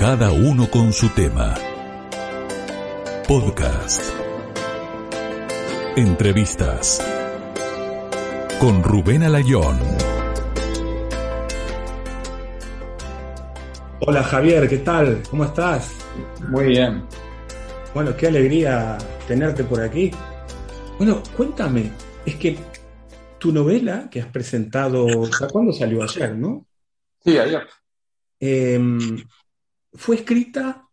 Cada uno con su tema. Podcast. Entrevistas. Con Rubén Alayón. Hola Javier, ¿qué tal? ¿Cómo estás? Muy bien. Bueno, qué alegría tenerte por aquí. Bueno, cuéntame, es que tu novela que has presentado, ¿cuándo salió ayer, no? Sí, ayer. Em, fue escrita,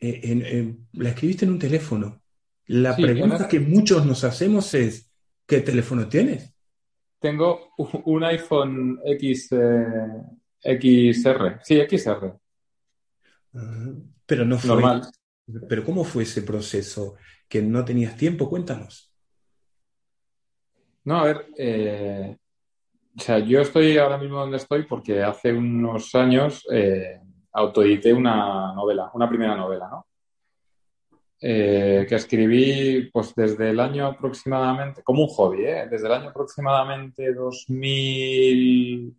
eh, en, la escribiste en un teléfono. La pregunta que muchos nos hacemos es, ¿qué teléfono tienes? Tengo un iPhone X, eh, XR. Sí, XR. pero no fue. Normal. Pero ¿cómo fue ese proceso? ¿Que no tenías tiempo? Cuéntanos. No, a ver, eh, o sea, yo estoy ahora mismo donde estoy porque hace unos años eh, autoedité una novela, una primera novela, ¿no? Eh, que escribí pues desde el año aproximadamente, como un hobby, ¿eh? desde el año aproximadamente 2000,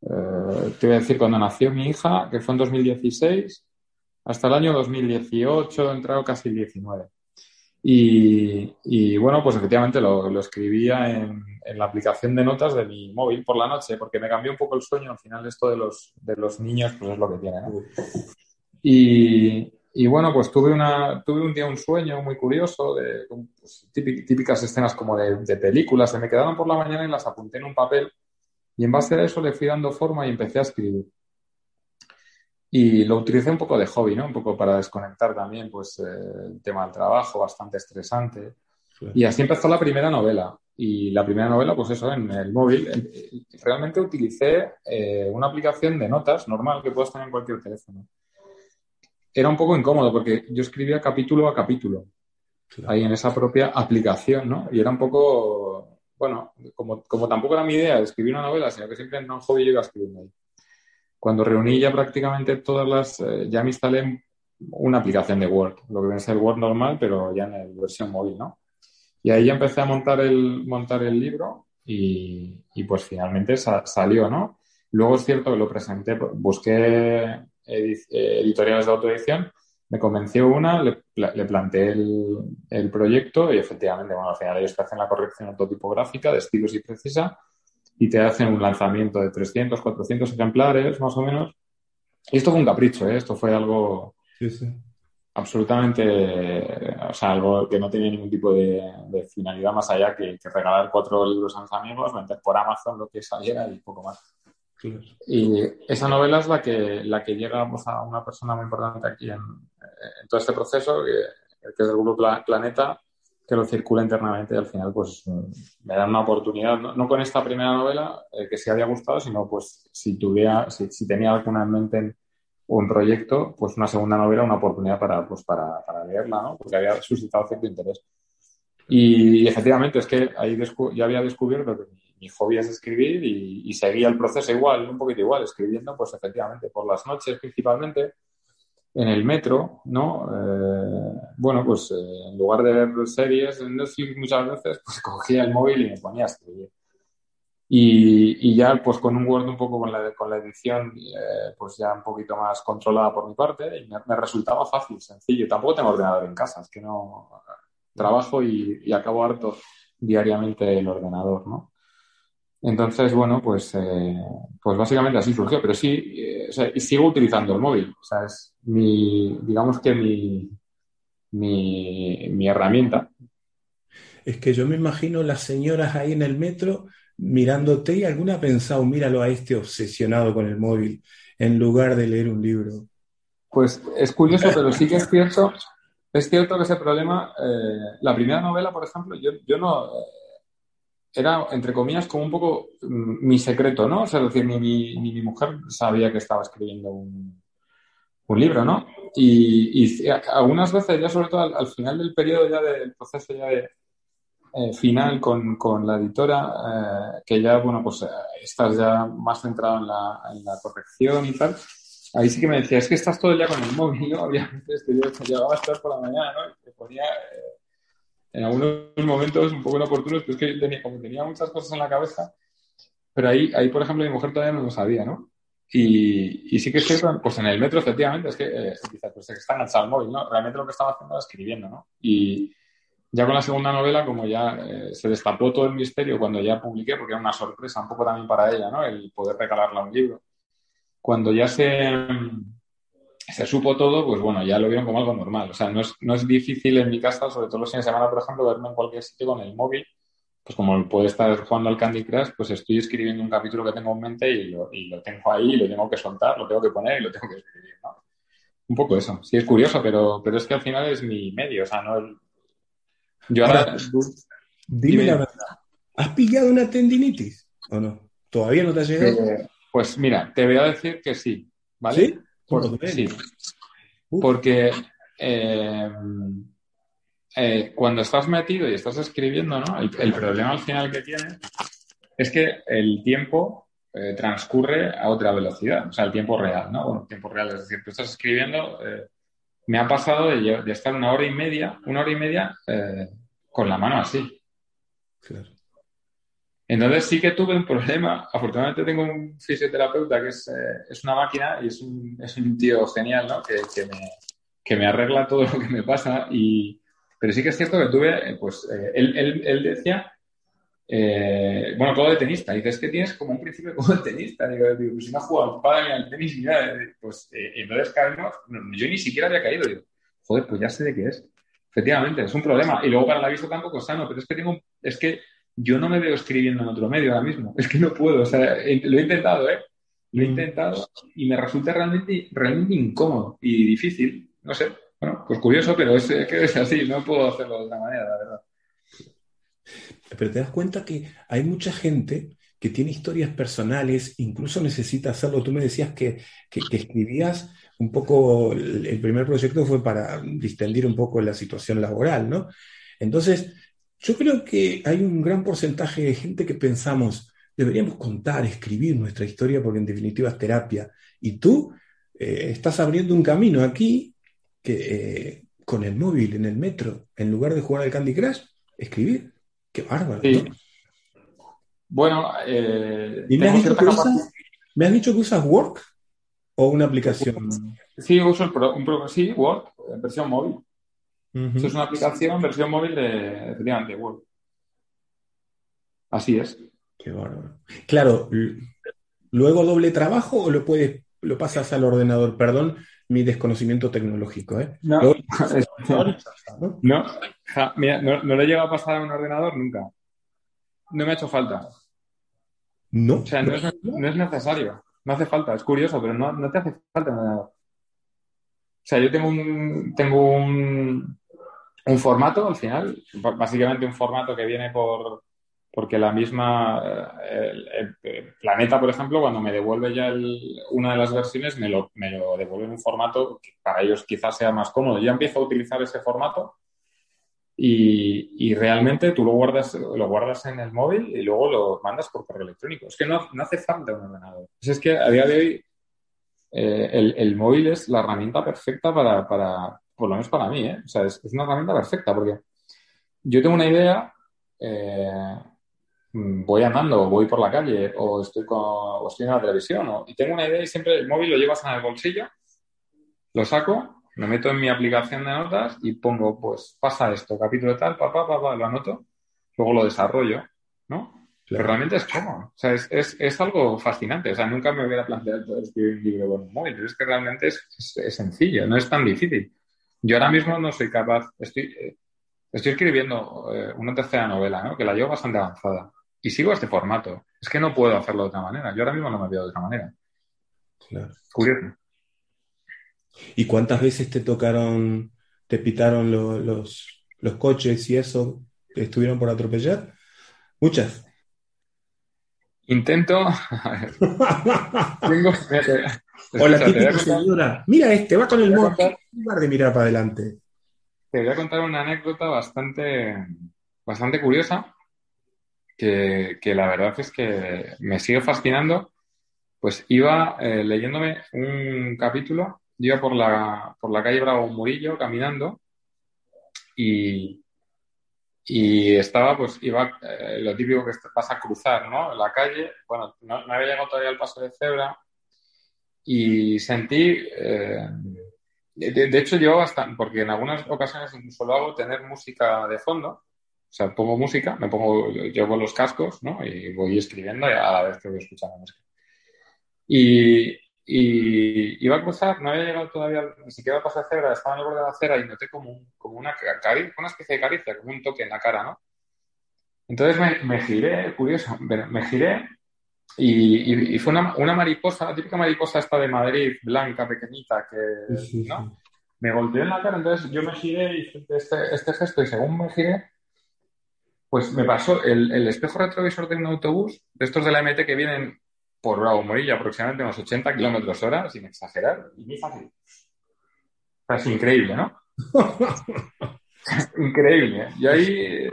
te voy a decir cuando nació mi hija, que fue en 2016, hasta el año 2018, he entrado casi el 19. Y, bueno, pues efectivamente lo, escribía en, la aplicación de notas de mi móvil por la noche, porque me cambió un poco el sueño. Al final esto de los, de los niños, pues es lo que tiene, Y, bueno, pues tuve, una, tuve un día un sueño muy curioso, de pues, típicas escenas como de, de, películas, se me quedaron por la mañana y las apunté en un papel. Y en base a eso le fui dando forma y empecé a escribir. Y lo utilicé un poco de hobby, ¿no? Un poco para desconectar también, pues, eh, el tema del trabajo, bastante estresante. Y así empezó la primera novela. Y la primera novela, pues eso, en el móvil. Realmente utilicé eh, una aplicación de notas normal que puedes tener en cualquier teléfono. Era un poco incómodo porque yo escribía capítulo a capítulo. Ahí en esa propia aplicación, ¿no? Y era un poco, bueno, como, como tampoco era mi idea de escribir una novela, sino que siempre en un hobby yo iba escribiendo ahí cuando reuní ya prácticamente todas las, eh, ya me instalé una aplicación de Word, lo que viene a ser Word normal, pero ya en la versión móvil, ¿no? Y ahí ya empecé a montar el, montar el libro y, pues finalmente salió, ¿no? Luego es cierto que lo presenté, busqué editoriales de autoedición, me convenció una, le, planteé el, el, proyecto y efectivamente, bueno, al final ellos te hacen la corrección ortotipográfica de estilos y precisa y te hacen un lanzamiento de 300, 400 ejemplares, más o menos. Y esto fue un capricho, ¿eh? esto fue algo absolutamente, o sea, algo que no tenía ningún tipo de, finalidad más allá que, regalar cuatro libros a mis amigos, vender por Amazon lo que saliera y poco más. Y esa novela es la que, la que llega a una persona muy importante aquí en, todo este proceso, que, que es el Grupo Planeta, que lo circula internamente y al final pues me dan una oportunidad, no, con esta primera novela eh, que sí había gustado, sino pues si tuviera, si, tenía alguna en mente un proyecto, pues una segunda novela, una oportunidad para, pues, para, para leerla, ¿no? Porque había suscitado cierto interés. Y, efectivamente es que ahí ya había descubierto que mi, hobby es escribir y, y seguía el proceso igual, un poquito igual, escribiendo pues efectivamente por las noches principalmente, en el metro, ¿no? Eh, bueno, pues eh, en lugar de ver series en Netflix muchas veces, pues cogía el móvil y me ponía a escribir. Y, y ya pues con un Word un poco con la, con la edición eh, pues ya un poquito más controlada por mi parte y me, resultaba fácil, sencillo. Tampoco tengo ordenador en casa, es que no trabajo y, y acabo harto diariamente el ordenador, ¿no? Entonces, bueno, pues, eh, pues básicamente así surgió, pero sí, eh, o sea, y sigo utilizando el móvil, o sea, es mi, digamos que mi, mi, mi herramienta. Es que yo me imagino las señoras ahí en el metro mirándote y alguna ha pensado, míralo a este obsesionado con el móvil, en lugar de leer un libro. Pues es curioso, pero sí que es cierto, es cierto que ese problema, eh, la primera novela, por ejemplo, yo, yo no era, entre comillas, como un poco mm, mi secreto, ¿no? O sea, es decir, ni mi, mujer sabía que estaba escribiendo un, un libro, ¿no? Y, algunas veces, ya sobre todo al, final del periodo ya del proceso ya de eh, final con, con, la editora, eh, que ya, bueno, pues eh, estás ya más centrado en la, en la, corrección y tal, ahí sí que me decía, es que estás todo el día con el móvil, ¿no? Había veces que yo llegaba a estar por la mañana, ¿no? Y te ponía en algunos momentos un poco inoportunos, pero es que tenía, como tenía muchas cosas en la cabeza, pero ahí, ahí, por ejemplo, mi mujer todavía no lo sabía, ¿no? Y, y sí que es cierto, pues en el metro, efectivamente, es que eh, pues está enganchado al móvil, ¿no? Realmente lo que estaba haciendo era escribiendo, ¿no? Y ya con la segunda novela, como ya eh, se destapó todo el misterio cuando ya publiqué, porque era una sorpresa un poco también para ella, ¿no? El poder regalarla un libro. Cuando ya se, se supo todo, pues bueno, ya lo vieron como algo normal. O sea, no es, no es difícil en mi casa, sobre todo los fines de semana, por ejemplo, verme en cualquier sitio con el móvil. Pues como puede estar jugando al Candy Crush, pues estoy escribiendo un capítulo que tengo en mente y lo, y lo tengo ahí, y lo tengo que soltar, lo tengo que poner y lo tengo que escribir, ¿no? Un poco eso. Sí, es curioso, pero, pero es que al final es mi medio, o sea, no el... Yo ahora... dime, la verdad. ¿Has pillado una tendinitis o no? ¿Todavía no te has llegado? Eh, pues mira, te voy a decir que sí, ¿vale? ¿Sí? Sí. Porque eh, eh, cuando estás metido y estás escribiendo, ¿no? El, problema al final que tienes es que el tiempo eh, transcurre a otra velocidad, o sea, el tiempo real, ¿no? Bueno, tiempo real, es decir, tú estás escribiendo, me ha pasado de, de, estar una hora y media, una hora y media con la mano así. Claro. Entonces sí que tuve un problema. Afortunadamente tengo un fisioterapeuta que es, eh, es una máquina y es un, es un tío genial, ¿no? Que, que, me, que, me, arregla todo lo que me pasa. Y, pero sí que es cierto que tuve, eh, pues, eh, él, él, él, decía, bueno, todo de tenista. Dice, es que tienes como un principio como de tenista. Digo, digo pues si no has jugado ni al tenis ni nada. Pues entonces caímos, yo ni siquiera había caído. Digo, joder, pues ya sé de qué es. Efectivamente, es un problema. Y luego para la vista tampoco sano, pero es que tengo, es que yo no me veo escribiendo en otro medio ahora mismo. Es que no puedo. O sea, lo he intentado, ¿eh? Lo he mm. intentado y me resulta realmente, realmente incómodo y difícil. No sé. Bueno, pues curioso, pero es que es así. No puedo hacerlo de otra manera, la verdad. Pero te das cuenta que hay mucha gente que tiene historias personales, incluso necesita hacerlo. Tú me decías que, que, que escribías un poco, el primer proyecto fue para distendir un poco la situación laboral, ¿no? Entonces, yo creo que hay un gran porcentaje de gente que pensamos, deberíamos contar, escribir nuestra historia porque en definitiva es terapia. Y tú eh, estás abriendo un camino aquí que eh, con el móvil, en el metro, en lugar de jugar al Candy Crush, escribir. Qué bárbaro. Bueno, eh, me, has dicho que usas, ¿me has dicho que usas Work o una aplicación? Sí, uso el pro, sí, Work, en versión móvil es una aplicación versión móvil de, efectivamente, Word. Así es. Qué bárbaro. Claro, luego doble trabajo o lo puedes, lo pasas al ordenador. Perdón, mi desconocimiento tecnológico, ¿eh? No, no, no, le llega a pasar a un ordenador nunca. No me ha hecho falta. No. O sea, no, es, necesario. No hace falta. Es curioso, pero no, no te hace falta nada. O sea, yo tengo un, tengo un, un formato al final, básicamente un formato que viene por porque la misma eh, el, planeta, por ejemplo, cuando me devuelve ya una de las versiones, me lo, me lo devuelve en un formato que para ellos quizás sea más cómodo. Yo empiezo a utilizar ese formato y, y, realmente tú lo guardas, lo guardas en el móvil y luego lo mandas por correo electrónico. Es que no, no hace falta un ordenador. Es que a día de hoy eh, el, el, móvil es la herramienta perfecta para, para, por lo menos para mí, ¿eh? O sea, es, una herramienta perfecta porque yo tengo una idea, eh, voy andando, voy por la calle o estoy, con, o estoy en la televisión y tengo una idea y siempre el móvil lo llevas en el bolsillo, lo saco, me meto en mi aplicación de notas y pongo, pues pasa esto, capítulo tal, papá, papá, lo anoto, luego lo desarrollo, ¿no? Pero realmente es cómodo. O sea, es, es, es, algo fascinante. O sea, nunca me hubiera planteado escribir un libro con un móvil, pero es que realmente es, es, sencillo, no es tan difícil. Yo ahora mismo no soy capaz, estoy, eh, estoy escribiendo eh, una tercera novela, ¿no? Que la llevo bastante avanzada. Y sigo este formato. Es que no puedo hacerlo de otra manera. Yo ahora mismo no me veo de otra manera. Claro. Curioso. ¿Y cuántas veces te tocaron, te pitaron los, los coches y eso? ¿Te estuvieron por atropellar? Muchas. Intento. Tengo. O la típica señora. Mira este, va con el móvil. En lugar de mirar para adelante. Te voy a contar una anécdota bastante, bastante curiosa. Que, que la verdad es que me sigue fascinando. Pues iba eh, leyéndome un capítulo. Iba por la, por la calle Bravo Murillo caminando. Y, y estaba, pues, iba eh, lo típico que vas a cruzar, ¿no? La calle, bueno, no, había llegado todavía al paso de cebra y sentí, eh, de, hecho yo bastante, porque en algunas ocasiones incluso lo hago, tener música de fondo, o sea, pongo música, me pongo, llevo los cascos, ¿no? Y voy escribiendo a la vez que voy escuchando música. Y, y iba a cruzar, no había llegado todavía ni siquiera de cebra, estaba en el borde de la acera y noté como, como una, una especie de caricia, como un toque en la cara, ¿no? Entonces me, me giré, curioso, me giré y, y, fue una, una, mariposa, la típica mariposa esta de Madrid, blanca, pequeñita, que ¿no? me golpeó en la cara. Entonces yo me giré y hice este, este gesto y según me giré, pues me pasó el, el espejo retrovisor de un autobús, de estos de la MT que vienen por Bravo Morilla, aproximadamente unos 80 kilómetros hora, sin exagerar, y muy fácil. es increíble, ¿no? increíble. Y ahí,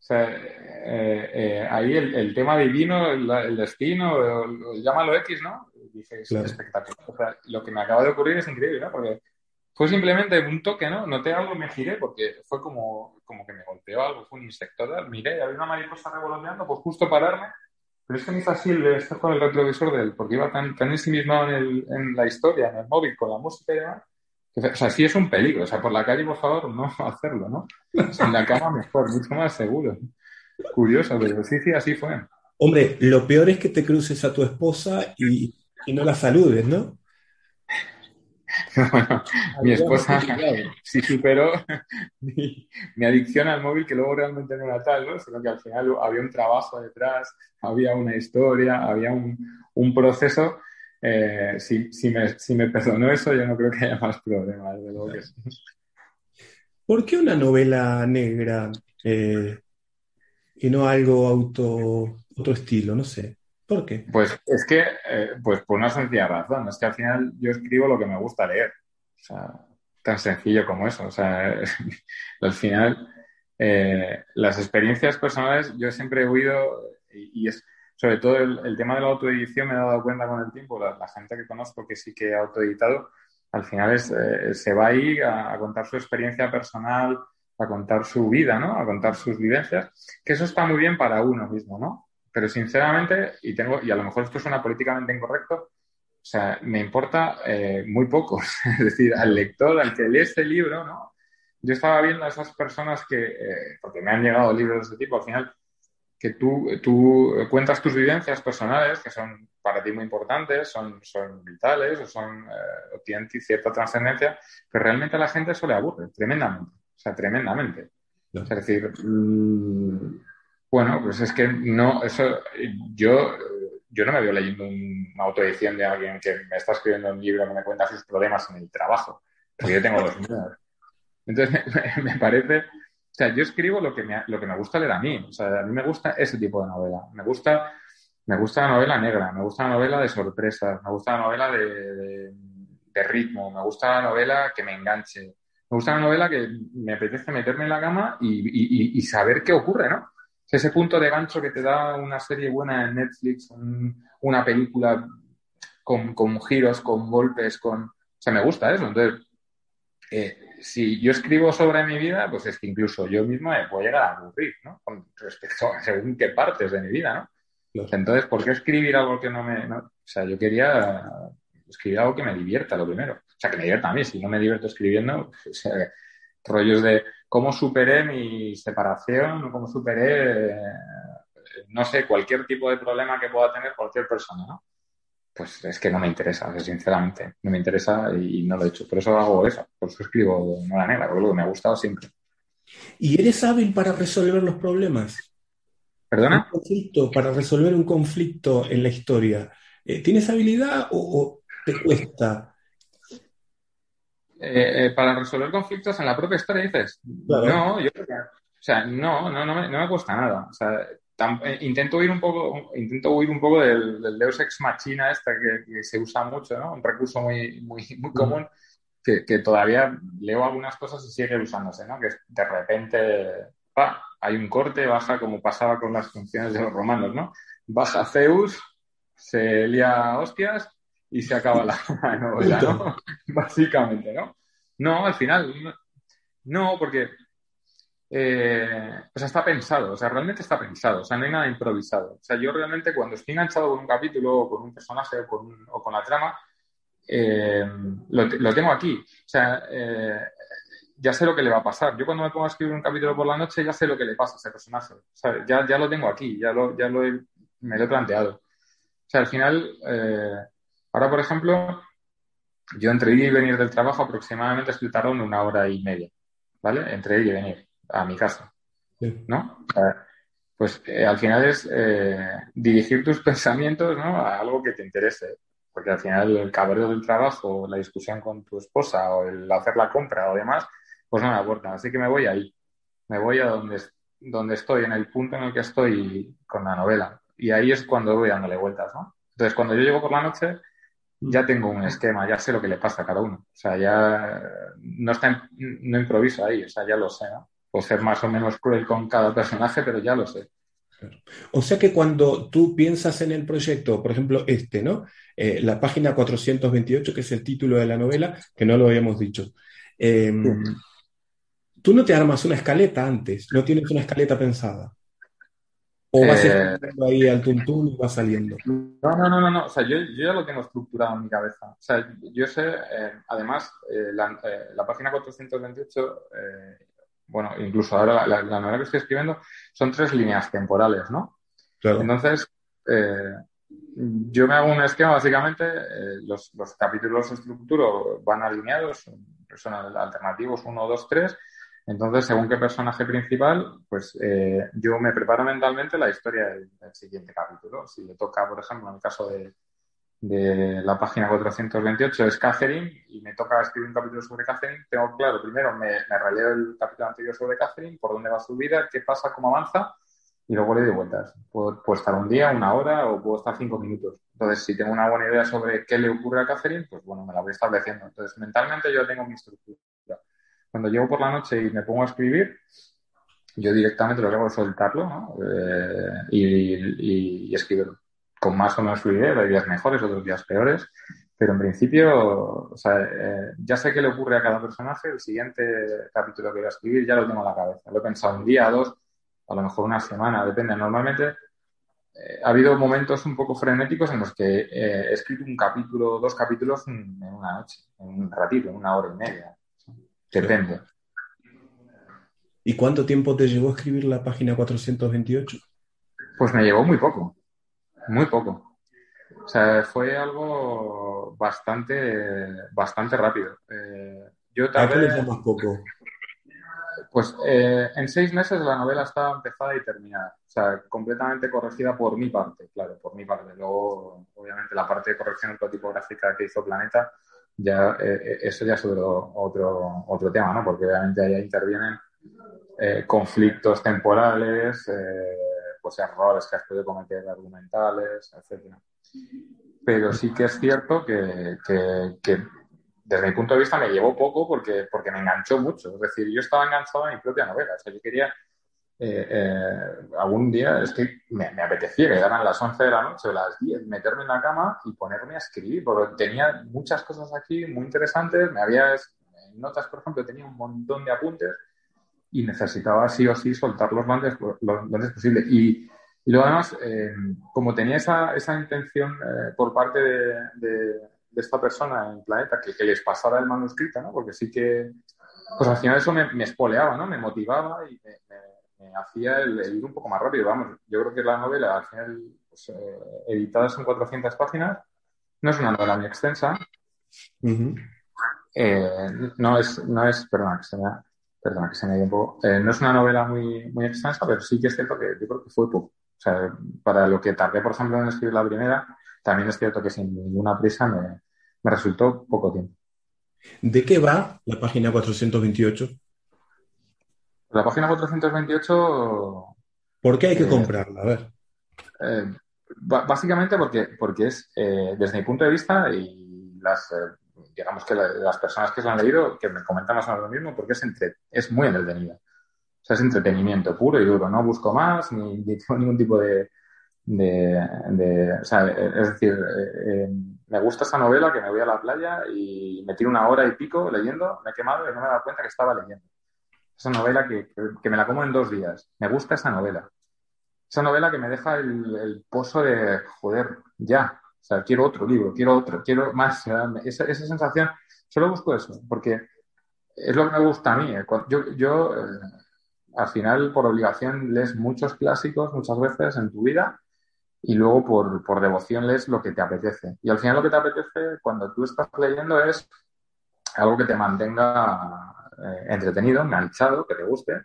o sea, eh, eh, ahí el, tema divino, el, destino, llámalo X, ¿no? Dice, es espectacular. O sea, lo que me acaba de ocurrir es increíble, ¿no? Porque fue simplemente un toque, ¿no? Noté algo, me giré, porque fue como, como que me golpeó algo, fue un insecto, miré, había una mariposa revoloteando, pues justo pararme pero es que me hizo así el espejo del retrovisor de él, porque iba tan, tan ensimismado en, el, en la historia, en el móvil, con la música y demás. O sea, sí es un peligro. O sea, por la calle, por favor, no hacerlo, ¿no? en la cama mejor, mucho más seguro. Curioso, pero sí, sí, así fue. Hombre, lo peor es que te cruces a tu esposa y, y no la saludes, ¿no? Bueno, mi esposa sí superó mi, adicción al móvil, que luego realmente no era tal, ¿no? Sino que al final había un trabajo detrás, había una historia, había un, un proceso. Eh, si, si, me, si, me, perdonó eso, yo no creo que haya más problemas. ¿Por qué una novela negra eh, y no algo auto, otro estilo? No sé. ¿Por qué? Pues es que, eh, pues por una sencilla razón, es que al final yo escribo lo que me gusta leer. O sea, tan sencillo como eso. O sea, al final, eh, las experiencias personales, yo siempre he oído, y, es sobre todo el, tema de la autoedición, me he dado cuenta con el tiempo, la, gente que conozco que sí que ha autoeditado, al final es, eh, se va ahí a, a, contar su experiencia personal, a contar su vida, ¿no? A contar sus vivencias, que eso está muy bien para uno mismo, ¿no? Pero sinceramente, y tengo, y a lo mejor esto suena políticamente incorrecto, o sea, me importa eh, muy poco. es decir, al lector, al que lee este libro, ¿no? Yo estaba viendo a esas personas que, eh, porque me han llegado libros de este tipo, al final, que tú, tú cuentas tus vivencias personales, que son para ti muy importantes, son, son vitales o, son, eh, tienen cierta trascendencia, pero realmente a la gente eso le aburre tremendamente. O sea, tremendamente. Es decir, mm, bueno, pues es que no, eso, yo, yo no me veo leyendo una autoedición de alguien que me está escribiendo un libro que me cuenta sus problemas en el trabajo, porque yo tengo los míos. Entonces, me, parece, sea, yo escribo lo que, me, lo que me gusta leer a mí, o sea, a mí me gusta ese tipo de novela, me gusta, me gusta la novela negra, me gusta la novela de sorpresas, me gusta la novela de, ritmo, me gusta la novela que me enganche, me gusta la novela que me apetece meterme en la cama y, y, saber qué ocurre, ¿no? ese punto de gancho que te da una serie buena en Netflix, una película con, con, giros, con golpes, con... O sea, me gusta eso. Entonces, eh, si yo escribo sobre mi vida, pues es que incluso yo mismo me puedo llegar a aburrir, ¿no? Con respecto a según qué partes de mi vida, ¿no? Entonces, ¿por qué escribir algo que no me... O sea, yo quería escribir algo que me divierta, lo primero. O sea, que me divierta a mí. Si no me divierto escribiendo, pues, rollos de cómo superé mi separación, cómo superé, eh, no sé, cualquier tipo de problema que pueda tener cualquier persona, ¿no? Pues es que no me interesa, sinceramente. No me interesa y no lo he hecho. Por eso hago eso. Por eso escribo Nueva Negra, porque lo me ha gustado siempre. ¿Y eres hábil para resolver los problemas? ¿Perdona? conflicto, para resolver un conflicto en la historia. Eh, ¿Tienes habilidad o te cuesta? Eh, eh, para resolver conflictos en la propia historia, dices. No, yo creo que, o sea, no, no, no me, no me cuesta nada. O sea, eh, intento huir un poco, intento huir un poco del, Deus Ex Machina esta que, se usa mucho, ¿no? Un recurso muy, muy, muy común que, todavía leo algunas cosas y sigue usándose, ¿no? Que de repente hay un corte, baja como pasaba con las funciones de los romanos, ¿no? Baja Zeus, se lía hostias y se acaba la, novela, ¿no? Básicamente, ¿no? No, al final, no, porque eh, o sea, está pensado, o sea, realmente está pensado, o sea, no hay nada improvisado. O sea, yo realmente cuando estoy enganchado con un capítulo o con un personaje o con, o con la trama, eh, lo, tengo aquí. O sea, eh, ya sé lo que le va a pasar. Yo cuando me pongo a escribir un capítulo por la noche ya sé lo que le pasa a ese personaje. O sea, ya, ya lo tengo aquí, ya, lo, ya lo me lo he planteado. O sea, al final, ahora por ejemplo, yo entre ir y venir del trabajo aproximadamente estoy tardando una hora y media, ¿vale? Entre ir y venir a mi casa, ¿no? pues eh, al final es eh, dirigir tus pensamientos ¿no? a algo que te interese, porque al final el cabreo del trabajo, la discusión con tu esposa o el hacer la compra o demás, pues no me aportan. Así que me voy ahí, me voy a donde, donde estoy, en el punto en el que estoy con la novela. Y ahí es cuando voy dándole vueltas, ¿no? Entonces, cuando yo llego por la noche, ya tengo un esquema, ya sé lo que le pasa a cada uno. O sea, ya no, está, no improviso ahí, o sea, ya lo sé, ¿no? Puedo ser más o menos cruel con cada personaje, pero ya lo sé. O sea que cuando tú piensas en el proyecto, por ejemplo, este, ¿no? Eh, la página 428, que es el título de la novela, que no lo habíamos dicho. Em, tú no te armas una escaleta antes, no tienes una escaleta pensada. ¿O vas eh, ahí al tuntún y va saliendo? No, no, no, no, O sea, yo, ya lo tengo estructurado en mi cabeza. O sea, yo sé, eh, además, la, la, página 428 bueno, incluso ahora la, novela que estoy escribiendo, son tres líneas temporales, ¿no? Entonces, eh, yo me hago un esquema, básicamente, eh, los, capítulos de estructuro van alineados, son alternativos 1, 2, 3. Entonces, según qué personaje principal, pues eh, yo me preparo mentalmente la historia del, siguiente capítulo. Si le toca, por ejemplo, en el caso de, de la página 428 es Catherine y me toca escribir un capítulo sobre Catherine, tengo claro, primero me, me el capítulo anterior sobre Catherine, por dónde va su vida, qué pasa, cómo avanza y luego le doy vueltas. Puedo, estar un día, una hora o puedo estar cinco minutos. Entonces, si tengo una buena idea sobre qué le ocurre a Catherine, pues bueno, me la voy estableciendo. Entonces, mentalmente yo tengo mi estructura. Cuando llego por la noche y me pongo a escribir, yo directamente lo que hago es soltarlo ¿no? eh, y, y escribirlo con más o menos fluidez, hay días mejores, otros días peores, pero en principio, o sea, eh, ya sé qué le ocurre a cada personaje, el siguiente capítulo que voy a escribir ya lo tengo en la cabeza, lo he pensado un día, dos, a lo mejor una semana, depende. Normalmente eh, ha habido momentos un poco frenéticos en los que eh, he escrito un capítulo, dos capítulos en, una noche, en un ratito, en una hora y media. Depende. ¿Y cuánto tiempo te llevó a escribir la página 428? Pues me llevó muy poco muy poco. O sea, fue algo bastante, bastante rápido. Eh, yo tal más poco? Pues eh, en seis meses la novela estaba empezada y terminada. O sea, completamente corregida por mi parte, claro, por mi parte. Luego, obviamente, la parte de corrección tipográfica que hizo Planeta, ya eh, eso ya es otro, otro, otro tema, ¿no? Porque obviamente ahí intervienen conflictos temporales, pues errores que has podido cometer argumentales, etcétera. Pero sí que es cierto que, desde mi punto de vista me llevó poco porque, porque me enganchó mucho. Es decir, yo estaba enganchado a mi propia novela. O sea, yo quería eh, eh, algún día, es que me, me apetecía que eran las 11 de la noche las 10, meterme en la cama y ponerme a escribir, porque tenía muchas cosas aquí muy interesantes. Me había, en notas, por ejemplo, tenía un montón de apuntes y necesitaba sí o sí soltarlos lo antes, lo antes posible. Y, y luego además, eh, como tenía esa, esa intención eh, por parte de, de, esta persona en planeta que, que, les pasara el manuscrito, ¿no? Porque sí que, pues al final eso me, me espoleaba, ¿no? Me motivaba y me, me, hacía el, ir un poco más rápido. Vamos, yo creo que la novela, al final, pues, eh, editada son 400 páginas, no es una novela muy extensa. no es, no es, perdona, que se me perdona, que se me dio un poco. Eh, no es una novela muy, muy extensa, pero sí que es cierto que yo creo que fue poco. O sea, para lo que tardé, por ejemplo, en escribir la primera, también es cierto que sin ninguna prisa me, me resultó poco tiempo. ¿De qué va la página 428? La página 428 ¿Por qué hay que comprarla? A ver. básicamente porque, porque es, desde mi punto de vista, y las, digamos que las personas que se han leído, que me comentan más o menos lo mismo, porque es, entre, es muy entretenida. O sea, es entretenimiento puro y duro. No busco más, ni, tengo ningún tipo de, es decir, eh, eh, me gusta esa novela que me voy a la playa y me tiro una hora y pico leyendo, me he quemado y no me he dado cuenta que estaba leyendo. Esa novela que, que, me la como en dos días. Me gusta esa novela. Esa novela que me deja el pozo de, joder, ya, o sea, quiero otro libro, quiero otro, quiero más. Esa, esa sensación, solo busco eso, porque es lo que me gusta a mí. Eh. Yo, yo al final, por obligación, lees muchos clásicos muchas veces en tu vida y luego por, por devoción lees lo que te apetece. Y al final lo que te apetece cuando tú estás leyendo es algo que te mantenga eh, entretenido, enganchado, que te guste,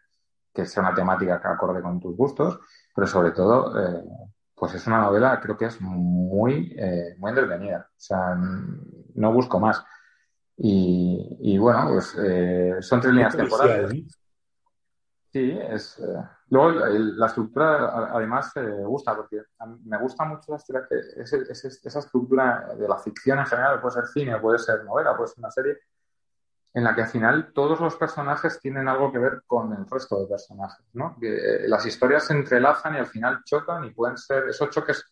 que sea una temática que acorde con tus gustos, pero sobre todo, eh, pues es una novela, creo que es muy, eh, muy entretenida. O sea, no busco más. Y, y bueno, pues son tres líneas temporales. Sí, es. Eh, luego la estructura además me gusta, porque me gusta mucho la esa estructura de la ficción en general, puede ser cine, puede ser novela, puede ser una serie, en la que al final todos los personajes tienen algo que ver con el resto de personajes, ¿no? Eh, las historias se entrelazan y al final chocan y pueden ser, esos choques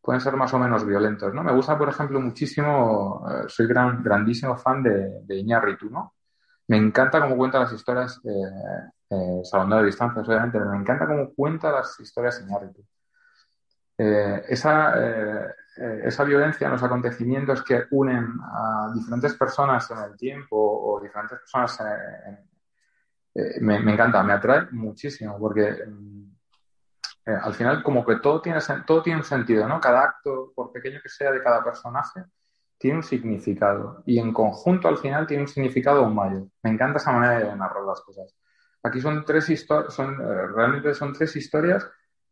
pueden ser más o menos violentos, ¿no? Me gusta, por ejemplo, muchísimo, eh, soy gran, grandísimo fan de, de Iñárritu, ¿no? Me encanta cómo cuenta las historias eh, salvando de distancias, obviamente, pero me encanta cómo cuenta las historias Iñárritu. Eh, esa, eh, eh, esa violencia en los acontecimientos que unen a diferentes personas en el tiempo o diferentes personas me, me, encanta, me atrae muchísimo porque al final como que todo tiene, todo tiene un sentido, ¿no? Cada acto, por pequeño que sea de cada personaje, tiene un significado y en conjunto al final tiene un significado aún mayor. Me encanta esa manera de narrar las cosas. Aquí son tres historias, son, eh, realmente son tres historias,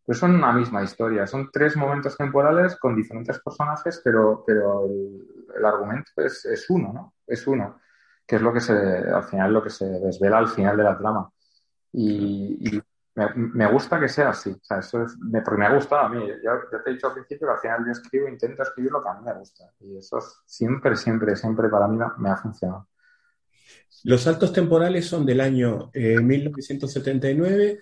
pero son una misma historia. Son tres momentos temporales con diferentes personajes, pero, pero el, argumento es, es, uno, ¿no? Es uno, que es lo que se, al final, lo que se desvela al final de la trama. Y, me, me, gusta que sea así. O sea, eso es, me, porque me ha gustado a mí. Ya, ya, te he dicho al principio que al final yo escribo, intento escribir lo que a mí me gusta. Y eso siempre, siempre, siempre para mí me ha funcionado. Los saltos temporales son del año 1979 eh,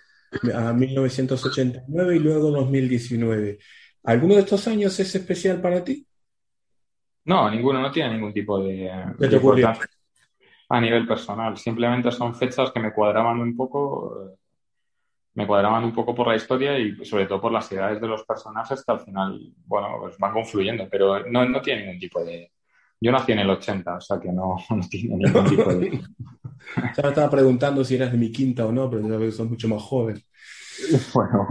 a 1989 y luego 2019. ¿Alguno de estos años es especial para ti? No, ninguno, no tiene ningún tipo de, a nivel personal. Simplemente son fechas que me cuadraban un poco, me cuadraban un poco por la historia y sobre todo por las edades de los personajes que al final, bueno, pues van confluyendo, pero no, no tiene ningún tipo de, yo nací en el 80, o sea que no, no tiene ningún tipo de... ya me estaba preguntando si eras de mi quinta o no, pero ya veo que sos mucho más joven. Bueno,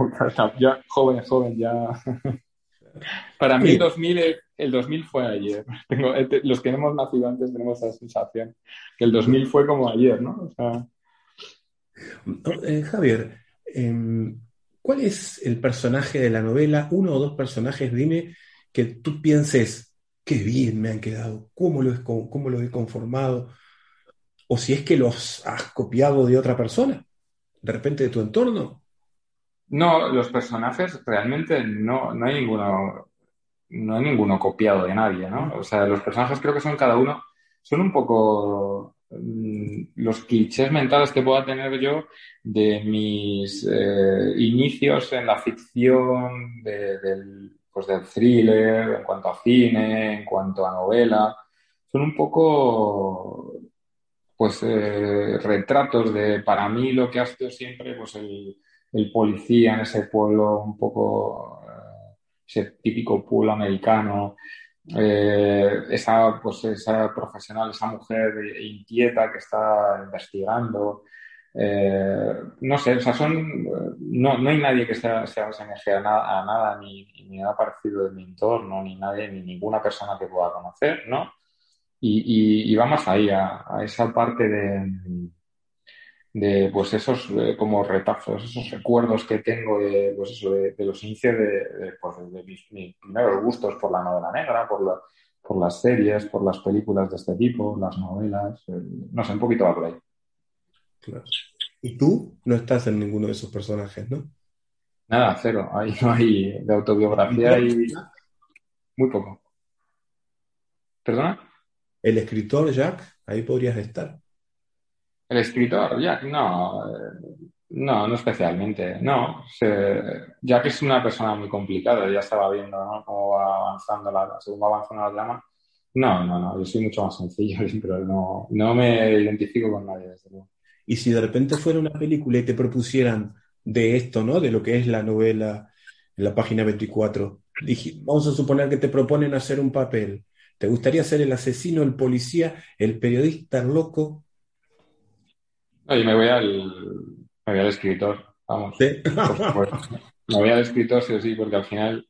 ya joven, joven, ya... Para mí el 2000, el 2000 fue ayer. Tengo, los que hemos nacido antes tenemos esa sensación, que el 2000 fue como ayer, ¿no? O sea... Eh, Javier, em, ¿cuál es el personaje de la novela? Uno o dos personajes, dime, que tú pienses, qué bien me han quedado, cómo lo, cómo lo he conformado, o si es que los has copiado de otra persona, de repente de tu entorno. No, los personajes realmente no, no hay ninguno, no hay ninguno copiado de nadie, ¿no? O sea, los personajes creo que son cada uno, son un poco mm, los clichés mentales que pueda tener yo de mis eh, inicios en la ficción, del pues del thriller, en cuanto a cine, en cuanto a novela. Son un poco pues eh, retratos de para mí lo que ha sido siempre pues el, el policía en ese pueblo un poco eh, ese típico pueblo americano eh, esa pues esa profesional esa mujer inquieta que está investigando eh, no sé, o sea, son, no, no hay nadie que sea, se asemeje a, a nada ni, ni nada parecido de mi entorno, ni nadie, ni ninguna persona que pueda conocer, ¿no? Y, y, va más ahí, a, esa parte de, de pues esos eh, como retazos, esos recuerdos que tengo de, pues eso, de, los inicios de, pues de mis, primeros gustos por la novela negra, por, la, por las series, por las películas de este tipo, las novelas, no sé, un poquito va por ahí. Claro. Y tú no estás en ninguno de esos personajes, ¿no? Nada, cero. Ahí no hay de autobiografía y muy poco. ¿Perdona? El escritor Jack, ahí podrías estar. El escritor Jack, no, no, no especialmente. No, Jack es una persona muy complicada. Ya estaba viendo cómo va avanzando la, según va avanzando la llama. No, no, no. Yo soy mucho más sencillo, pero no, no me identifico con nadie, desde luego. Y si de repente fuera una película y te propusieran de esto, ¿no? De lo que es la novela en la página 24. vamos a suponer que te proponen hacer un papel. ¿Te gustaría ser el asesino, el policía, el periodista loco? No, me voy al, me voy al escritor, vamos. ¿Sí? me voy al escritor, sí o sí, porque al final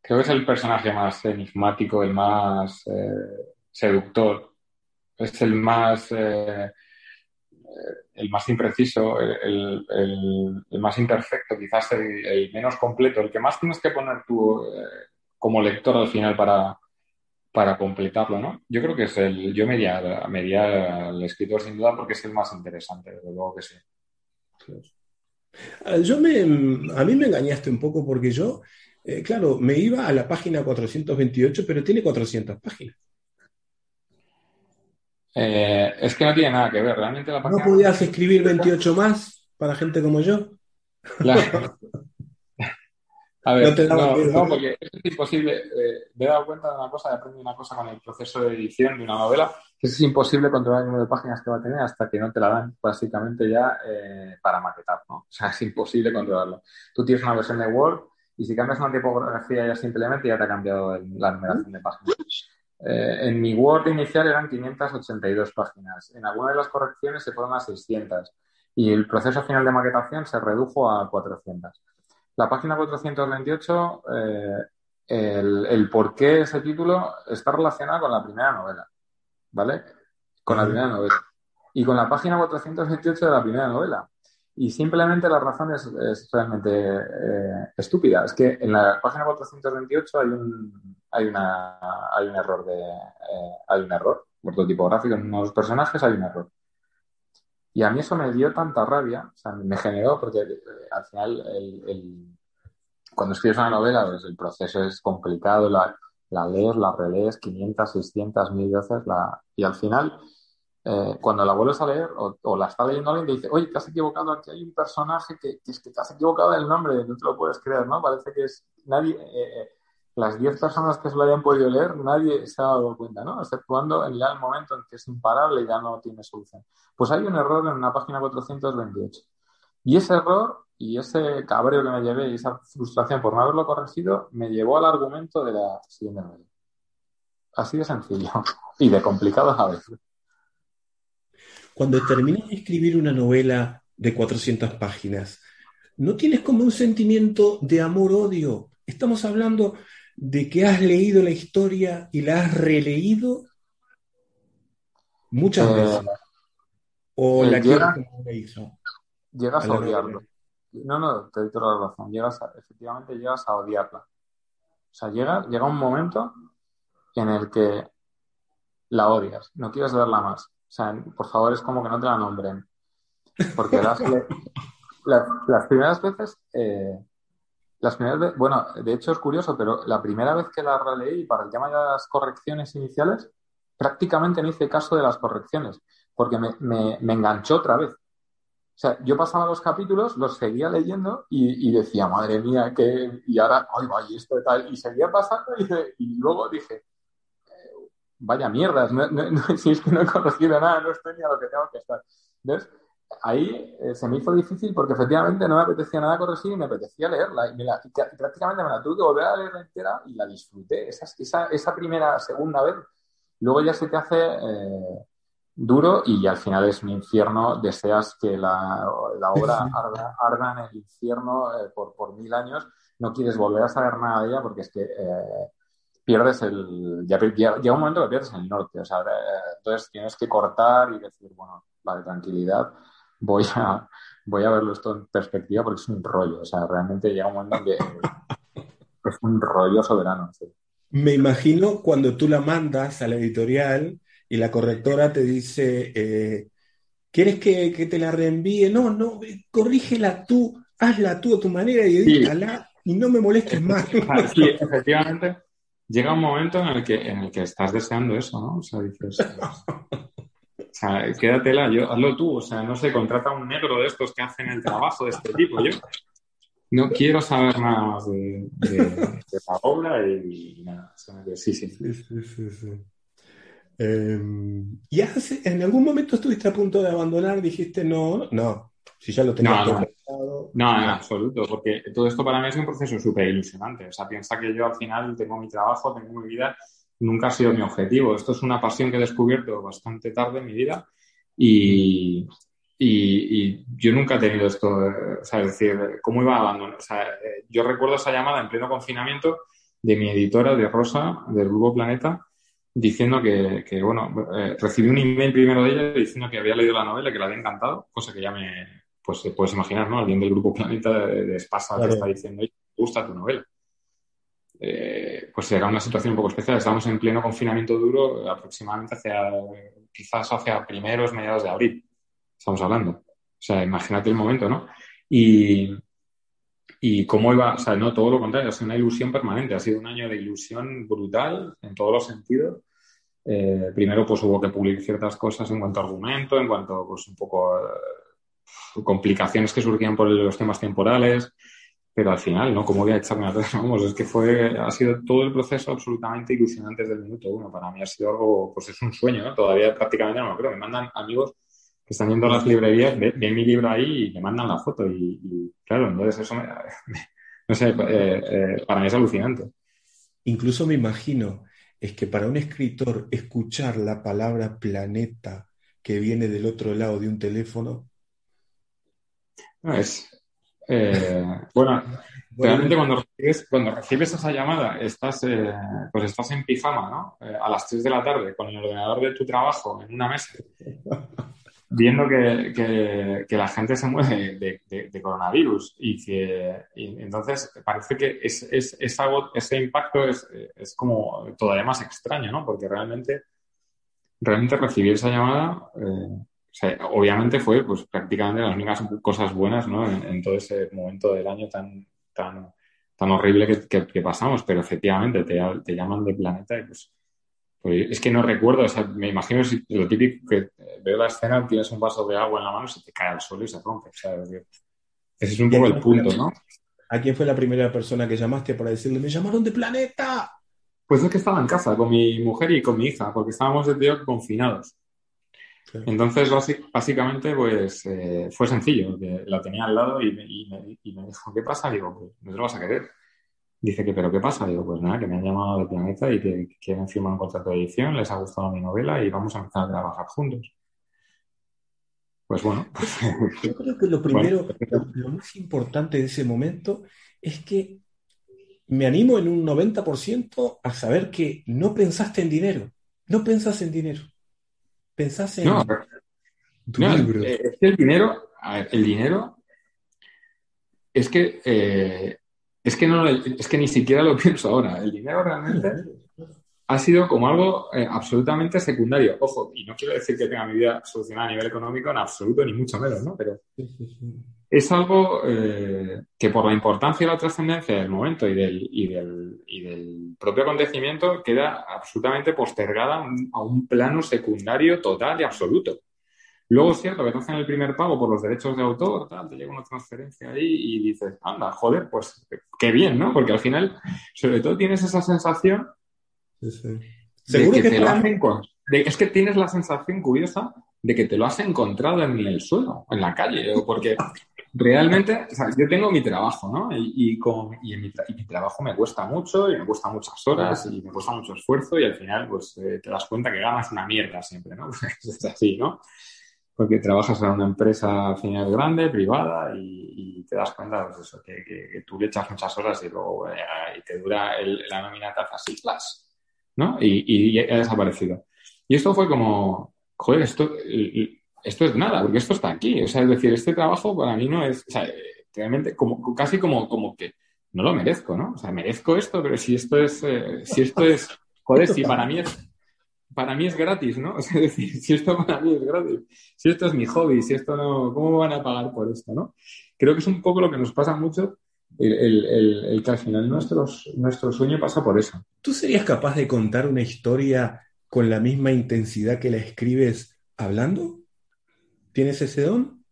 creo que es el personaje más enigmático, el más eh, seductor, es el más eh, el más impreciso, el, más imperfecto, quizás el, menos completo, el que más tienes que poner tú eh, como lector al final para, para completarlo, ¿no? Yo creo que es el, yo me iría, al escritor sin duda porque es el más interesante, desde luego que sí. Ah, yo me, a mí me engañaste un poco porque yo, eh, claro, me iba a la página 428, pero tiene 400 páginas. Eh, es que no tiene nada que ver. Realmente la página... ¿No podías escribir 28 más para gente como yo? A ver, no, porque es imposible. Eh, me he dado cuenta de una cosa, he aprendido una cosa con el proceso de edición de una novela, que es imposible controlar el número de páginas que va a tener hasta que no te la dan básicamente ya eh, para maquetar, ¿no? O sea, es imposible controlarlo. Tú tienes una versión de Word y si cambias una tipografía ya simplemente ya te ha cambiado la numeración de páginas. Eh, en mi Word inicial eran 582 páginas. En alguna de las correcciones se fueron a 600 y el proceso final de maquetación se redujo a 400. La página 428, eh, el, el, por qué ese título está relacionado con la primera novela, ¿vale? Con la primera novela. Y con la página 428 de la primera novela. Y simplemente la razón es, realmente eh, estúpida. Es que en la página 428 hay un, hay, una, hay un error de eh, hay un error tipográfico en unos personajes hay un error. Y a mí eso me dio tanta rabia, o sea, me generó, porque eh, al final el, cuando escribes una novela, pues el proceso es complicado, la, la lees, la relees 500, 600, 1000 veces, la, y al final eh, cuando la vuelves a leer o, la está leyendo alguien te dice, oye, te has equivocado, aquí hay un personaje que, es que te has equivocado el nombre, no te lo puedes creer, ¿no? Parece que es nadie, eh, eh, las 10 personas que se lo hayan podido leer, nadie se ha dado cuenta, ¿no? Exceptuando en el momento en que es imparable y ya no tiene solución. Pues hay un error en una página 428. Y ese error y ese cabreo que me llevé y esa frustración por no haberlo corregido me llevó al argumento de la siguiente novela. Así de sencillo y de complicado a veces. Cuando terminas de escribir una novela de 400 páginas, ¿no tienes como un sentimiento de amor-odio? Estamos hablando de que has leído la historia y la has releído muchas eh, veces. O la quieres como le hizo. Llegas a, odiarlo. No, no, te doy toda la razón. Llegas efectivamente llegas a odiarla. O sea, llega, llega un momento en el que la odias, no quieres verla más. O sea, por favor, es como que no te la nombren. Porque las, las, primeras veces, eh, las primeras bueno, de hecho es curioso, pero la primera vez que la releí para el tema de las correcciones iniciales, prácticamente no hice caso de las correcciones, porque me, enganchó otra vez. O sea, yo pasaba los capítulos, los seguía leyendo y, decía, madre mía, que. Y ahora, ay, vaya, esto y tal. Y seguía pasando y, luego dije, vaya mierdas, si es que no he conocido nada, no estoy ni a lo que tengo que estar. Entonces, ahí eh, se me hizo difícil porque efectivamente no me apetecía nada corregir y me apetecía leerla. Y, prácticamente me la tuve que volver a leer entera y la disfruté. Esa, esa, esa primera, segunda vez, luego ya se te hace eh, duro y al final es un infierno. Deseas que la, la obra arda, en el infierno eh, por, por mil años. No quieres volver a saber nada de ella porque es que pierdes el. Ya, llega un momento que pierdes el norte. O sea, eh, entonces tienes que cortar y decir, bueno, vale, tranquilidad, voy a, voy a verlo esto en perspectiva porque es un rollo. O sea, realmente llega un momento en que es un rollo soberano. Me imagino cuando tú la mandas a la editorial y la correctora te dice. Eh, ¿Quieres que, que, te la reenvíe? No, no, corrígela tú. hazla tú a tu manera y edítala y no me molestes más. Sí, efectivamente, llega un momento en el que, en el que estás deseando eso, ¿no? O sea, dices, o sea, quédatela, yo, hazlo tú, o sea, no sé, contrata a un negro de estos que hacen el trabajo de este tipo, yo no quiero saber nada más de, la obra y, nada, sí, sí. sí, sí, sí em, ¿Y en algún momento estuviste a punto de abandonar? Dijiste, no, no, si ya lo tenías no, no. no, en absoluto, porque todo esto para mí es un proceso súper ilusionante. O sea, piensa que yo al final tengo mi trabajo, tengo mi vida, nunca ha sido mi objetivo. Esto es una pasión que he descubierto bastante tarde en mi vida y, y, yo nunca he tenido esto, o sea, es decir, ¿cómo iba a abandonar? O sea, eh, yo recuerdo esa llamada en pleno confinamiento de mi editora, de Rosa, del Grupo Planeta, diciendo que, que bueno, eh, recibí un email primero de ella diciendo que había leído la novela, que le había encantado, cosa que ya me, pues te puedes imaginar, ¿no? Alguien del Grupo Planeta de, de Espasa que está diciendo, me gusta tu novela. Eh, pues era una situación un poco especial. Estábamos en pleno confinamiento duro, aproximadamente hacia, quizás hacia primeros, mediados de abril estamos hablando. O sea, imagínate el momento, ¿no? Y, y cómo iba, o sea, no, todo lo contrario, ha sido una ilusión permanente, ha sido un año de ilusión brutal en todos los sentidos. Eh, primero, pues hubo que publicar ciertas cosas en cuanto a argumento, en cuanto, pues, un poco eh, complicaciones que surgían por los temas temporales, pero al final, ¿no? Como voy a echarme atrás, vamos, es que fue, ha sido todo el proceso absolutamente ilusionante desde el minuto uno. Para mí ha sido algo, pues es un sueño, ¿no? Todavía prácticamente no lo creo. Me mandan amigos que están yendo a las librerías, ven, mi libro ahí y le mandan la foto. Y, claro, entonces eso me, no sé, eh, eh, para mí es alucinante. Incluso me imagino, es que para un escritor escuchar la palabra planeta que viene del otro lado de un teléfono. No, es. Eh, bueno, realmente cuando recibes, cuando recibes esa llamada, estás, pues estás en pijama, ¿no? a las 3 de la tarde, con el ordenador de tu trabajo en una mesa viendo que, que, la gente se mueve de, coronavirus y que entonces parece que es, es, es algo, ese impacto es, es, como todavía más extraño, ¿no? Porque realmente, realmente recibir esa llamada, obviamente fue pues prácticamente las únicas cosas buenas, ¿no? En, todo ese momento del año tan, tan, tan horrible que, que, pasamos, pero efectivamente te, te llaman de planeta y pues pues es que no recuerdo, o sea, me imagino si, lo típico que veo la escena, tienes un vaso de agua en la mano, se te cae al suelo y se rompe. O sea, ese es un poco el punto, ¿no? ¿A quién fue la primera persona que llamaste para decirle, me llamaron de planeta? Pues es que estaba en casa con mi mujer y con mi hija, porque estábamos de tío Entonces, básicamente, pues eh, fue sencillo, la tenía al lado y me, y me, dijo, ¿qué pasa? Digo, pues no te lo vas a querer. Dice que, ¿pero qué pasa? Digo, pues nada, que me han llamado de Planeta y que, quieren firmar un contrato de edición, les ha gustado mi novela y vamos a empezar a trabajar juntos. Pues bueno. Yo creo que lo primero, lo, más importante de ese momento es que me animo en un 90% a saber que no pensaste en dinero. No pensas en dinero. Pensás en no, libro. Eh, es que el dinero, el dinero es que eh, es que, no, es que ni siquiera lo pienso ahora. El dinero realmente ha sido como algo eh, absolutamente secundario. Ojo, y no quiero decir que tenga mi vida solucionada a nivel económico en absoluto, ni mucho menos, ¿no? Pero es algo eh, que por la importancia y la trascendencia del momento y del, y del, y del propio acontecimiento queda absolutamente postergada a un plano secundario total y absoluto. Luego es cierto que te hacen el primer pago por los derechos de autor, te llega una transferencia ahí y dices, anda, joder, pues qué bien, ¿no? Porque al final, sobre todo tienes esa sensación de que, te lo hacen es que tienes la sensación curiosa de que te lo has encontrado en el suelo, en la calle, porque realmente, o sea, yo tengo mi trabajo, ¿no? Y, con, y, mi, trabajo me cuesta mucho y me cuesta muchas horas y me cuesta mucho esfuerzo y al final, pues eh, te das cuenta que ganas una mierda siempre, ¿no? es así, ¿no? porque trabajas en una empresa final grande, privada, y, te das cuenta pues eso, que, que, tú le echas muchas horas y luego eh, y te dura la nómina te hace así, ¿no? Y, y, ha desaparecido. Y esto fue como, joder, esto, esto es nada, porque esto está aquí. O sea, es decir, este trabajo para mí no es, o sea, realmente como, casi como, como que no lo merezco, ¿no? O sea, merezco esto, pero si esto es, eh, si esto es, joder, si para mí es para mí es gratis, ¿no? es decir, si esto para mí es gratis, si esto es mi hobby, si esto no, ¿cómo me van a pagar por esto, no? Creo que es un poco lo que nos pasa mucho, el, que al final nuestro sueño pasa por eso. ¿Tú serías capaz de contar una historia con la misma intensidad que la escribes hablando? ¿Tienes ese don?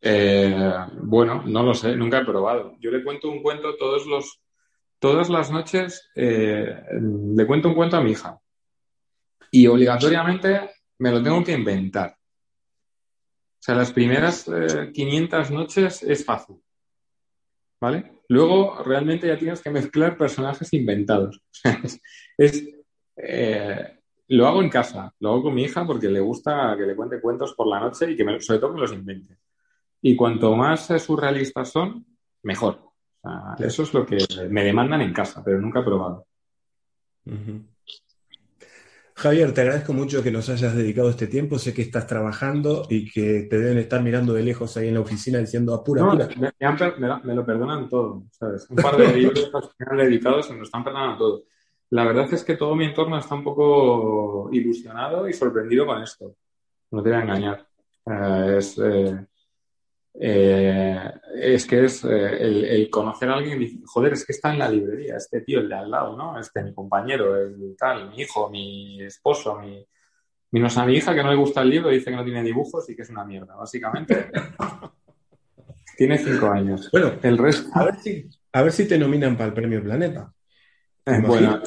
Eh, bueno, no lo sé, nunca he probado. Yo le cuento un cuento todos los, todas las noches, eh, le cuento un cuento a mi hija y obligatoriamente me lo tengo que inventar. O sea, las primeras 500 eh, noches es fácil. ¿Vale? Luego realmente ya tienes que mezclar personajes inventados. es, eh, lo hago en casa, lo hago con mi hija porque le gusta que le cuente cuentos por la noche y que me, sobre todo que los invente. Y cuanto más eh, surrealistas son, mejor. eso es lo que me demandan en casa, pero nunca he probado. Javier, te agradezco mucho que nos hayas dedicado este tiempo. Sé que estás trabajando y que te deben estar mirando de lejos ahí en la oficina diciendo apura, no, Me, lo perdonan todo, ¿sabes? Un par de libros que me han dedicado se me lo están perdonando todo. La verdad es que todo mi entorno está un poco ilusionado y sorprendido con esto. No te voy a engañar. Eh, es, eh, eh, es que es eh, el, conocer a alguien y decir, joder, es que está en la librería, este tío, el de al lado, ¿no? Este, mi compañero, el tal, mi hijo, mi esposo, mi, mi, no, mi hija que no le gusta el libro dice que no tiene dibujos y que es una mierda, básicamente. tiene cinco años. Bueno, el resto. A ver si, a ver si te nominan para el premio Planeta. Eh, bueno,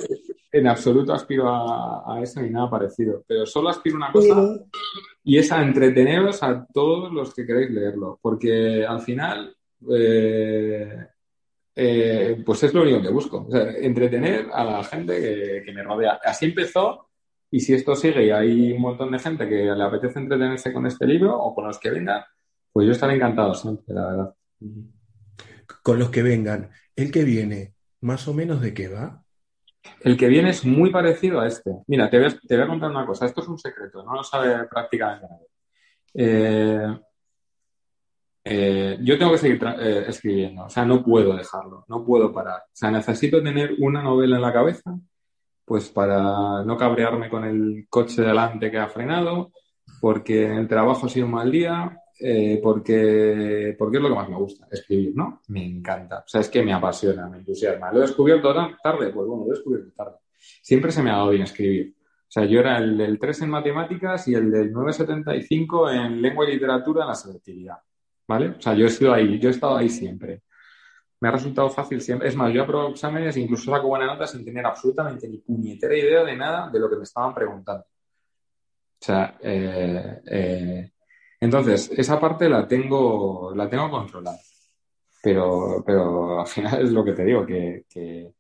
en absoluto aspiro a, eso ni nada parecido, pero solo aspiro a una cosa y es a entreteneros a todos los que queréis leerlo, porque al final, eh, eh, pues es lo único que busco, entretener a la gente que, me rodea. Así empezó y si esto sigue y hay un montón de gente que le apetece entretenerse con este libro o con los que vengan, pues yo estaré encantado siempre, la verdad. Con los que vengan, el que viene, más o menos de qué va? El que viene es muy parecido a este. Mira, te voy a, contar una cosa. Esto es un secreto, no lo sabe prácticamente nadie. Eh, eh, yo tengo que seguir eh, escribiendo, o sea, no puedo dejarlo, no puedo parar. O sea, necesito tener una novela en la cabeza, pues para no cabrearme con el coche delante que ha frenado, porque el trabajo ha sido un mal día, eh, porque, porque es lo que más me gusta, escribir, ¿no? Me encanta. O sea, es que me apasiona, me entusiasma. ¿Lo he descubierto tarde? Pues bueno, lo he descubierto tarde. Siempre se me ha dado bien escribir. O sea, yo era el del 3 en matemáticas y el del 975 en lengua y literatura en la selectividad. ¿Vale? O sea, yo he sido ahí, yo he estado ahí siempre. Me ha resultado fácil siempre. Es más, yo aprobado exámenes e incluso saco buena nota sin tener absolutamente ni puñetera idea de nada de lo que me estaban preguntando. O sea, eh, eh, entonces, esa parte la tengo, la tengo controlada. Pero, pero al final es lo que te digo, que, que,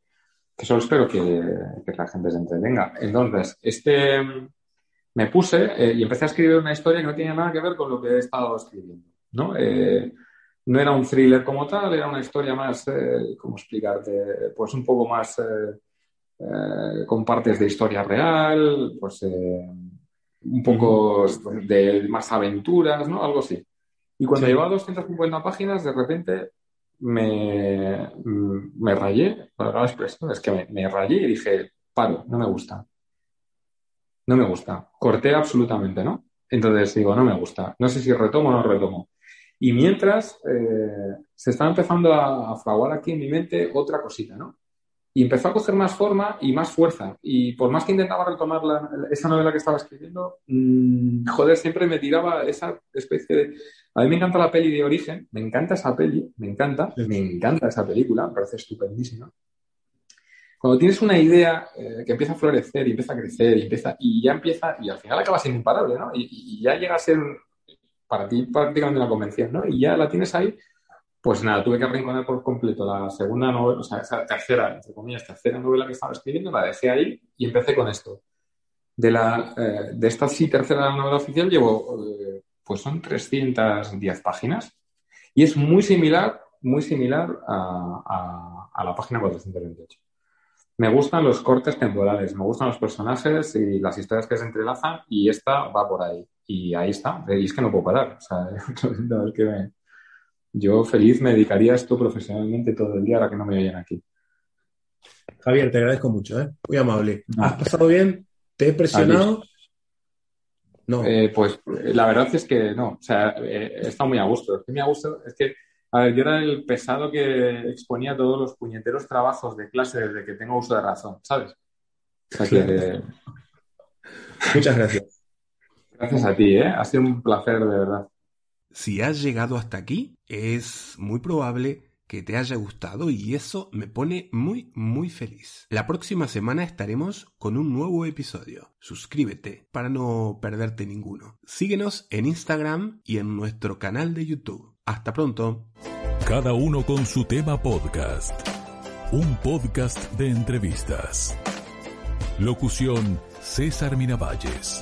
solo espero que, la gente se entretenga. Entonces, este me puse eh, y empecé a escribir una historia que no tenía nada que ver con lo que he estado escribiendo. ¿no? Eh, no era un thriller como tal, era una historia más, eh, ¿cómo explicarte? Pues un poco más con partes de historia real, pues un poco de más aventuras, ¿no? Algo así. Y cuando sí. llevaba 250 páginas, de repente me, me rayé, para expresión, es que me, rayé y dije, paro, no me gusta. No me gusta. Corté absolutamente, ¿no? Entonces digo, no me gusta. No sé si retomo o no retomo. Y mientras eh, se está empezando a, a fraguar aquí en mi mente otra cosita, ¿no? Y empezó a coger más forma y más fuerza. Y por más que intentaba retomar esa novela que estaba escribiendo, mm, joder, siempre me tiraba esa especie de... A mí me encanta la peli de origen, me encanta esa peli, me encanta, me encanta esa película, me parece estupendísima. Cuando tienes una idea eh, que empieza a florecer y empieza a crecer y, empieza, y ya empieza, y al final acaba siendo imparable, ¿no? Y, y ya llega a ser para ti prácticamente una convención, ¿no? Y ya la tienes ahí pues nada, tuve que arrinconar por completo la segunda novela, o sea, esa tercera, entre comillas, tercera novela que estaba escribiendo, la dejé ahí y empecé con esto. De, la, eh, de esta sí tercera novela oficial llevo, eh, pues son 310 páginas y es muy similar, muy similar a, a, la página 428. Me gustan los cortes temporales, me gustan los personajes y las historias que se entrelazan y esta va por ahí. Y ahí está, y es que no puedo parar. O sea, es que me, yo feliz me dedicaría a esto profesionalmente todo el día ahora que no me oyen aquí. Javier, te agradezco mucho, ¿eh? muy amable. ¿Has pasado bien? ¿Te he presionado? No. Eh, pues la verdad es que no. O sea, eh, he estado muy a gusto. Es que me ha gusto, es que, a ver, yo era el pesado que exponía todos los puñeteros trabajos de clase desde que tengo uso de razón, ¿sabes? O sea que, Muchas gracias. Gracias a ti, ¿eh? Ha sido un placer, de verdad. Si has llegado hasta aquí, es muy probable que te haya gustado y eso me pone muy muy feliz. La próxima semana estaremos con un nuevo episodio. Suscríbete para no perderte ninguno. Síguenos en Instagram y en nuestro canal de YouTube. Hasta pronto. Cada uno con su tema podcast. Un podcast de entrevistas. Locución César Miravalles.